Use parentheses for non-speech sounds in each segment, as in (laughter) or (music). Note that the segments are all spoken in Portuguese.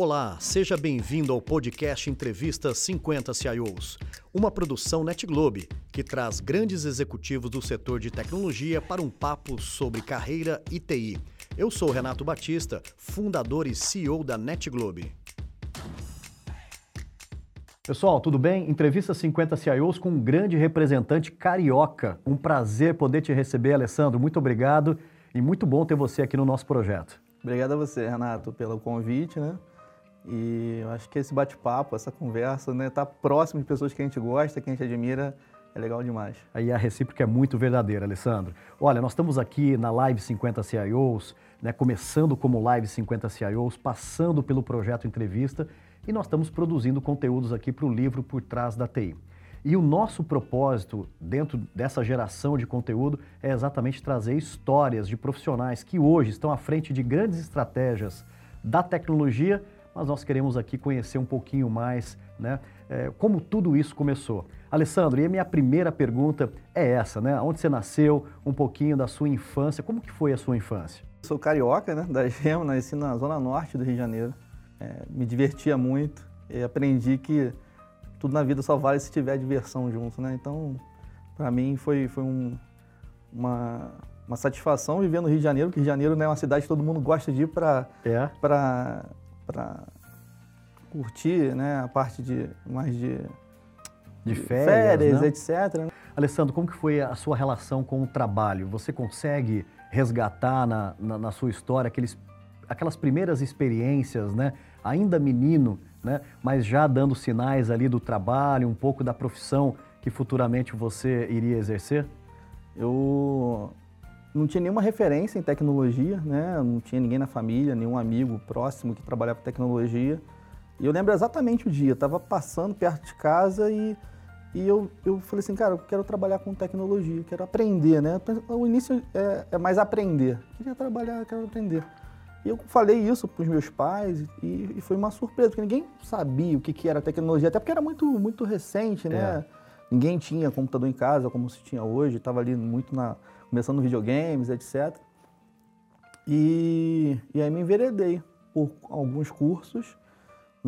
Olá, seja bem-vindo ao podcast Entrevista 50 CIOs, uma produção NetGlobe que traz grandes executivos do setor de tecnologia para um papo sobre carreira e TI. Eu sou Renato Batista, fundador e CEO da NetGlobe. Pessoal, tudo bem? Entrevista 50 CIOs com um grande representante carioca. Um prazer poder te receber, Alessandro. Muito obrigado e muito bom ter você aqui no nosso projeto. Obrigado a você, Renato, pelo convite, né? E eu acho que esse bate-papo, essa conversa, né, tá próximo de pessoas que a gente gosta, que a gente admira, é legal demais. Aí a recíproca é muito verdadeira, Alessandro. Olha, nós estamos aqui na Live 50 CIOs, né, começando como Live 50 CIOs, passando pelo projeto Entrevista e nós estamos produzindo conteúdos aqui para o livro Por Trás da TI. E o nosso propósito dentro dessa geração de conteúdo é exatamente trazer histórias de profissionais que hoje estão à frente de grandes estratégias da tecnologia mas nós queremos aqui conhecer um pouquinho mais, né, é, como tudo isso começou. Alessandro, e a minha primeira pergunta é essa, né? Onde você nasceu, um pouquinho da sua infância, como que foi a sua infância? Sou carioca, né, da Gema, nasci na zona norte do Rio de Janeiro. É, me divertia muito e aprendi que tudo na vida só vale se tiver diversão junto, né? Então, para mim foi, foi um, uma, uma satisfação viver no Rio de Janeiro, porque Rio de Janeiro né, é uma cidade que todo mundo gosta de ir para é para curtir né, a parte de mais de, de férias, férias né? etc. Alessandro, como que foi a sua relação com o trabalho? Você consegue resgatar na, na, na sua história aqueles, aquelas primeiras experiências, né? ainda menino, né? mas já dando sinais ali do trabalho, um pouco da profissão que futuramente você iria exercer? Eu não tinha nenhuma referência em tecnologia, né? Não tinha ninguém na família, nenhum amigo próximo que trabalhava com tecnologia. E eu lembro exatamente o dia, estava passando perto de casa e, e eu, eu falei assim, cara, eu quero trabalhar com tecnologia, quero aprender, né? O início é, é mais aprender. Queria trabalhar, quero aprender. E eu falei isso para os meus pais e, e, foi uma surpresa, porque ninguém sabia o que, que era tecnologia, até porque era muito, muito recente, né? É. Ninguém tinha computador em casa como se tinha hoje, estava ali muito na, começando videogames, etc. E, e aí me enveredei por alguns cursos,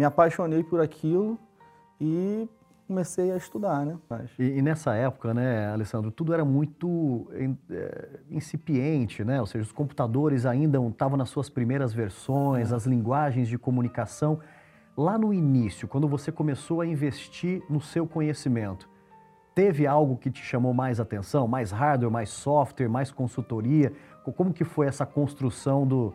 me apaixonei por aquilo e comecei a estudar, né? E, e, nessa época, né, Alessandro, tudo era muito é, incipiente, né? Ou seja, os computadores ainda estavam nas suas primeiras versões, é. as linguagens de comunicação. Lá no início, quando você começou a investir no seu conhecimento, Teve algo que te chamou mais atenção? Mais hardware, mais software, mais consultoria? Como que foi essa construção do,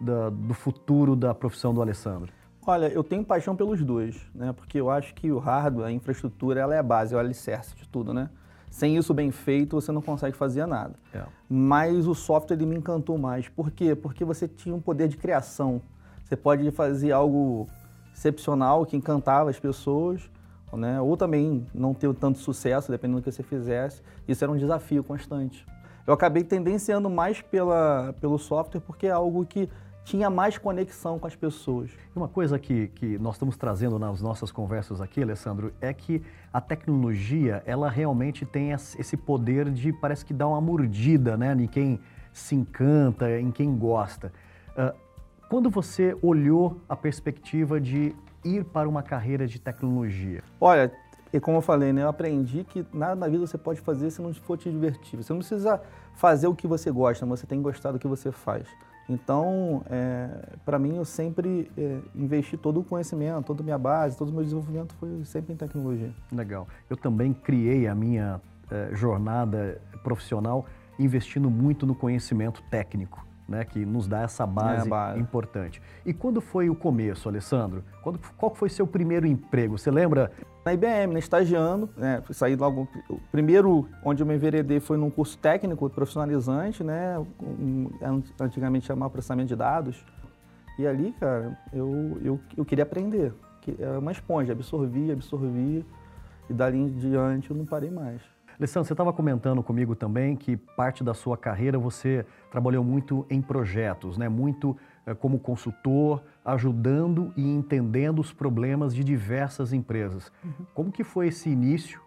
do, do futuro da profissão do Alessandro? Olha, eu tenho paixão pelos dois, né? Porque eu acho que o hardware, a infraestrutura, ela é a base, é o alicerce de tudo, né? Sem isso bem feito, você não consegue fazer nada. É. Mas o software ele me encantou mais. Por quê? Porque você tinha um poder de criação. Você pode fazer algo excepcional que encantava as pessoas né? ou também não ter tanto sucesso, dependendo do que você fizesse. Isso era um desafio constante. Eu acabei tendenciando mais pela, pelo software porque é algo que tinha mais conexão com as pessoas. Uma coisa que, que nós estamos trazendo nas nossas conversas aqui, Alessandro, é que a tecnologia, ela realmente tem esse poder de, parece que dá uma mordida né, em quem se encanta, em quem gosta. Uh, quando você olhou a perspectiva de ir para uma carreira de tecnologia? Olha, e como eu falei, né, eu aprendi que nada na vida você pode fazer se não for te divertir. Você não precisa fazer o que você gosta, mas você tem que gostar do que você faz. Então, é, para mim, eu sempre é, investi todo o conhecimento, toda a minha base, todo o meu desenvolvimento foi sempre em tecnologia. Legal. Eu também criei a minha é, jornada profissional investindo muito no conhecimento técnico né, que nos dá essa base, é base, importante. E quando foi o começo, Alessandro? Quando, qual foi seu primeiro emprego? Você lembra? Na IBM, né, estagiando, né, saí logo. O primeiro onde eu me enveredei foi num curso técnico profissionalizante, né, um, antigamente chamava processamento de dados. E ali, cara, eu, eu, eu queria aprender. Era uma esponja, absorvia, absorvia, e dali em diante eu não parei mais. Alessandro, você estava comentando comigo também que parte da sua carreira você trabalhou muito em projetos, né? muito eh, como consultor, ajudando e entendendo os problemas de diversas empresas. Uhum. Como que foi esse início?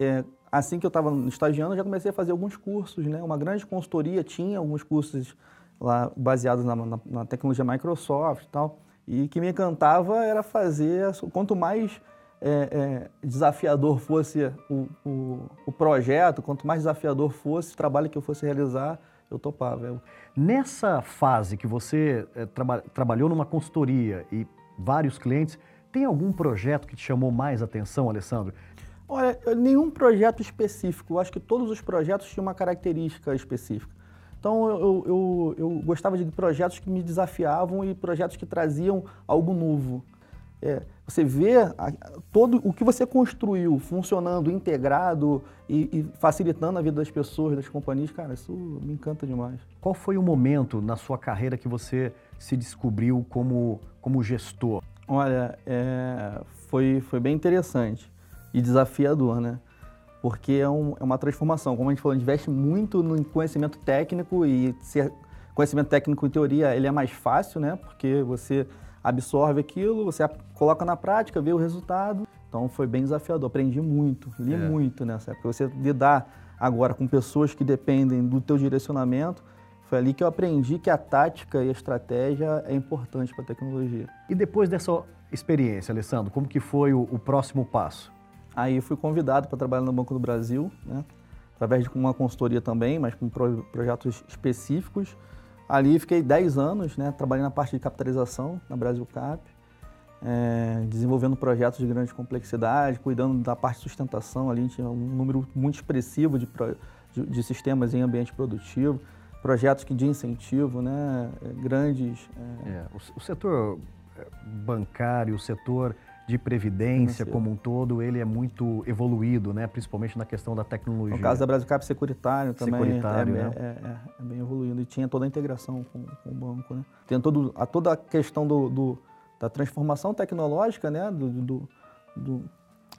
É, assim que eu estava estagiando, eu já comecei a fazer alguns cursos. Né? Uma grande consultoria tinha alguns cursos lá baseados na, na, na tecnologia Microsoft e tal. E o que me encantava era fazer, quanto mais é, é, desafiador fosse o, o, o, projeto, quanto mais desafiador fosse o trabalho que eu fosse realizar, eu topava. Eu... Nessa fase que você é, traba trabalhou numa consultoria e vários clientes, tem algum projeto que te chamou mais atenção, Alessandro? Olha, nenhum projeto específico. Eu acho que todos os projetos tinham uma característica específica. Então eu, eu, eu gostava de projetos que me desafiavam e projetos que traziam algo novo. É, você vê a, todo o que você construiu funcionando, integrado e, e, facilitando a vida das pessoas, das companhias, cara, isso me encanta demais. Qual foi o momento na sua carreira que você se descobriu como, como gestor? Olha, é, foi, foi bem interessante e desafiador, né? Porque é, um, é uma transformação. Como a gente falou, a gente investe muito no conhecimento técnico e ser, conhecimento técnico em teoria ele é mais fácil, né? Porque você absorve aquilo, você coloca na prática, vê o resultado. Então foi bem desafiador, aprendi muito, li é. muito nessa época. Você lidar agora com pessoas que dependem do teu direcionamento, foi ali que eu aprendi que a tática e a estratégia é importante para a tecnologia. E depois dessa experiência, Alessandro, como que foi o, o próximo passo? Aí fui convidado para trabalhar no Banco do Brasil, né? através de uma consultoria também, mas com projetos específicos. Ali fiquei 10 anos, né, trabalhando na parte de capitalização na Brasil Cap, é, desenvolvendo projetos de grande complexidade, cuidando da parte de sustentação. Ali tinha um número muito expressivo de, de, de sistemas em ambiente produtivo, projetos que de incentivo, né, grandes. É... É, o, o setor é, bancário, o setor de previdência como um todo, ele é muito evoluído, né? principalmente na questão da tecnologia. No caso da Brasil Cap Securitário também Securitário, é, né? é, é, é, bem evoluído e tinha toda a integração com, com o banco. Né? Tem todo, a, toda a questão do, do, da transformação tecnológica, né? do, do, do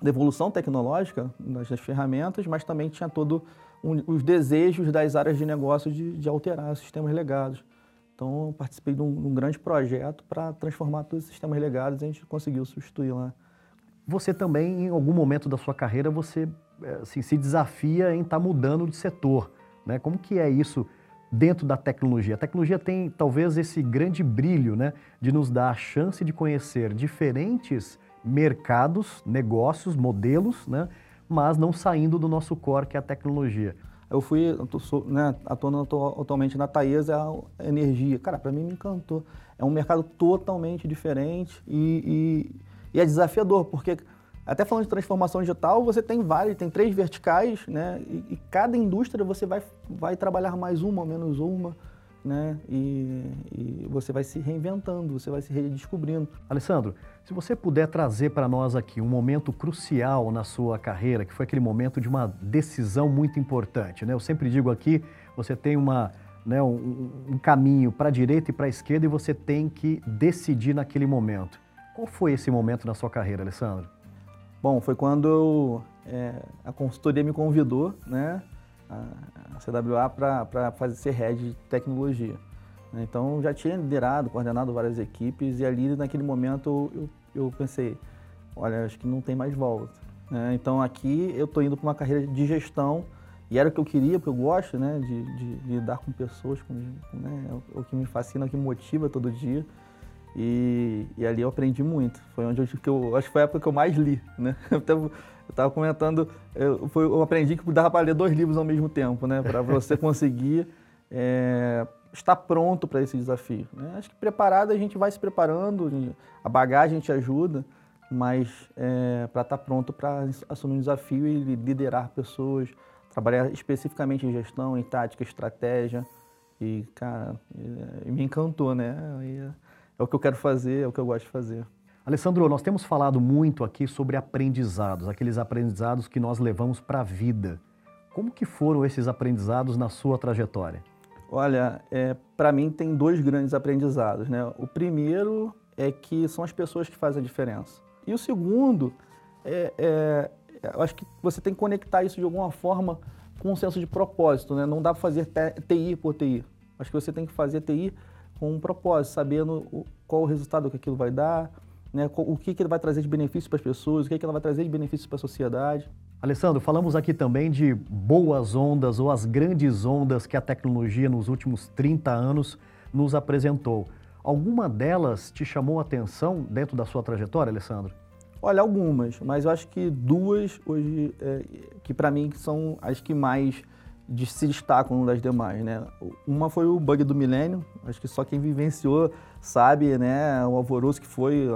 da evolução tecnológica das, das ferramentas, mas também tinha todos um, os desejos das áreas de negócio de, de alterar sistemas legados. Então, eu participei de um, um grande projeto para transformar todos os sistemas legados e a gente conseguiu substituir lá. Você também, em algum momento da sua carreira, você eh, assim, se desafia em estar tá mudando de setor. Né? Como que é isso dentro da tecnologia? A tecnologia tem talvez esse grande brilho né, de nos dar a chance de conhecer diferentes mercados, negócios, modelos, né, mas não saindo do nosso core, que é a tecnologia. Eu fui, né, atuando atualmente na Taesa Energia. Cara, para mim me encantou. É um mercado totalmente diferente e, e, e, é desafiador, porque até falando de transformação digital, você tem vários, tem três verticais, né? E, e cada indústria você vai, vai trabalhar mais uma ou menos uma né? E, e, você vai se reinventando, você vai se redescobrindo. Alessandro, se você puder trazer para nós aqui um momento crucial na sua carreira, que foi aquele momento de uma decisão muito importante, né? Eu sempre digo aqui, você tem uma, né, um, um caminho para a direita e para a esquerda e você tem que decidir naquele momento. Qual foi esse momento na sua carreira, Alessandro? Bom, foi quando eu, é, a consultoria me convidou, né? A CWA para fazer ser head de tecnologia. Né? Então já tinha liderado, coordenado várias equipes e ali naquele momento eu, eu pensei, olha, acho que não tem mais volta. Né? Então aqui eu estou indo para uma carreira de gestão e era o que eu queria, porque eu gosto né, de, de, de lidar com pessoas, com, né, é o que me fascina, o que me motiva todo dia. E, e, ali eu aprendi muito. Foi onde eu, que eu acho que foi a época que eu mais li, né? (laughs) Eu estava comentando, eu, foi, eu, aprendi que dava para ler dois livros ao mesmo tempo, né? Para você (laughs) conseguir é, estar pronto para esse desafio. Né? Acho que preparado a gente vai se preparando, a bagagem te ajuda, mas é, para estar tá pronto para assumir um desafio e liderar pessoas, trabalhar especificamente em gestão, em tática, estratégia. E, cara, é, me encantou, né? é o que eu quero fazer, é o que eu gosto de fazer. Alessandro, nós temos falado muito aqui sobre aprendizados, aqueles aprendizados que nós levamos para a vida. Como que foram esses aprendizados na sua trajetória? Olha, é, para mim tem dois grandes aprendizados. Né? O primeiro é que são as pessoas que fazem a diferença. E o segundo, é, é, eu acho que você tem que conectar isso de alguma forma com um senso de propósito. Né? Não dá para fazer TI por TI. Acho que você tem que fazer TI com um propósito, sabendo qual o resultado que aquilo vai dar, né, o que, que ele vai trazer de benefício para as pessoas, o que, que ela vai trazer de benefício para a sociedade. Alessandro, falamos aqui também de boas ondas ou as grandes ondas que a tecnologia nos últimos 30 anos nos apresentou. Alguma delas te chamou a atenção dentro da sua trajetória, Alessandro? Olha, algumas, mas eu acho que duas hoje, é, que para mim são as que mais de, se destacam das demais, né? Uma foi o bug do milênio, acho que só quem vivenciou sabe, né, o alvoroço que foi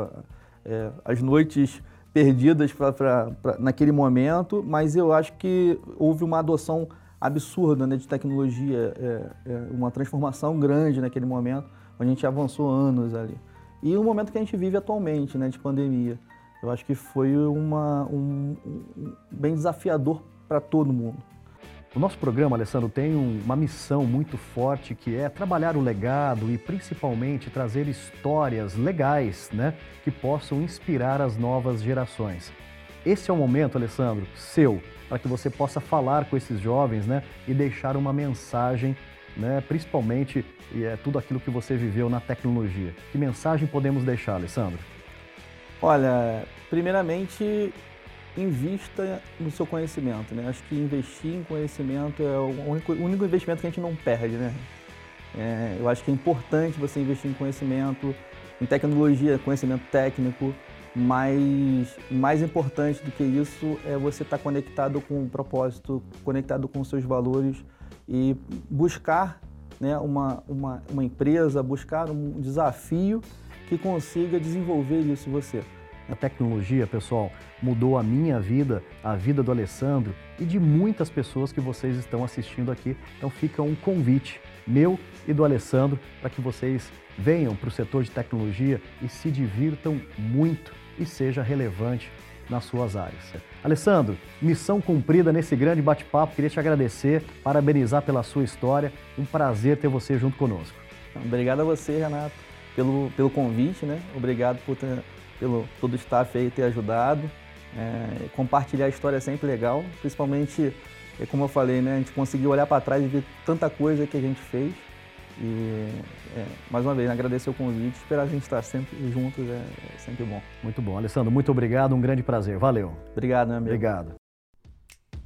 é, as noites perdidas pra, pra, pra, naquele momento, mas eu acho que houve uma adoção absurda né, de tecnologia, é, é, uma transformação grande naquele momento, onde a gente avançou anos ali. E o momento que a gente vive atualmente, né, de pandemia. Eu acho que foi uma, um, um bem desafiador para todo mundo. O nosso programa, Alessandro, tem uma missão muito forte que é trabalhar o legado e principalmente trazer histórias legais, né, que possam inspirar as novas gerações. Esse é o momento, Alessandro, seu, para que você possa falar com esses jovens, né, e deixar uma mensagem, né, principalmente é, tudo aquilo que você viveu na tecnologia. Que mensagem podemos deixar, Alessandro? Olha, primeiramente, invista no seu conhecimento, né? Acho que investir em conhecimento é o único, o único investimento que a gente não perde, né? É, eu acho que é importante você investir em conhecimento, em tecnologia, conhecimento técnico, mas mais importante do que isso é você estar conectado com o propósito, conectado com os seus valores e buscar né, uma, uma, uma empresa, buscar um desafio que consiga desenvolver isso em você. A tecnologia, pessoal, mudou a minha vida, a vida do Alessandro e de muitas pessoas que vocês estão assistindo aqui. Então fica um convite meu e do Alessandro para que vocês venham para o setor de tecnologia e se divirtam muito e seja relevante nas suas áreas. Alessandro, missão cumprida nesse grande bate-papo. Queria te agradecer, parabenizar pela sua história. Um prazer ter você junto conosco. Obrigado a você, Renato pelo, pelo convite, né? Obrigado por ter, pelo todo o staff aí ter ajudado. É, compartilhar a história é sempre legal, principalmente, é, como eu falei, né? A gente conseguiu olhar para trás e ver tanta coisa que a gente fez. E, é, mais uma vez, agradecer o convite, esperar a gente estar sempre juntos é, é sempre bom. Muito bom. Alessandro, muito obrigado, um grande prazer. Valeu. Obrigado, meu amigo. Obrigado.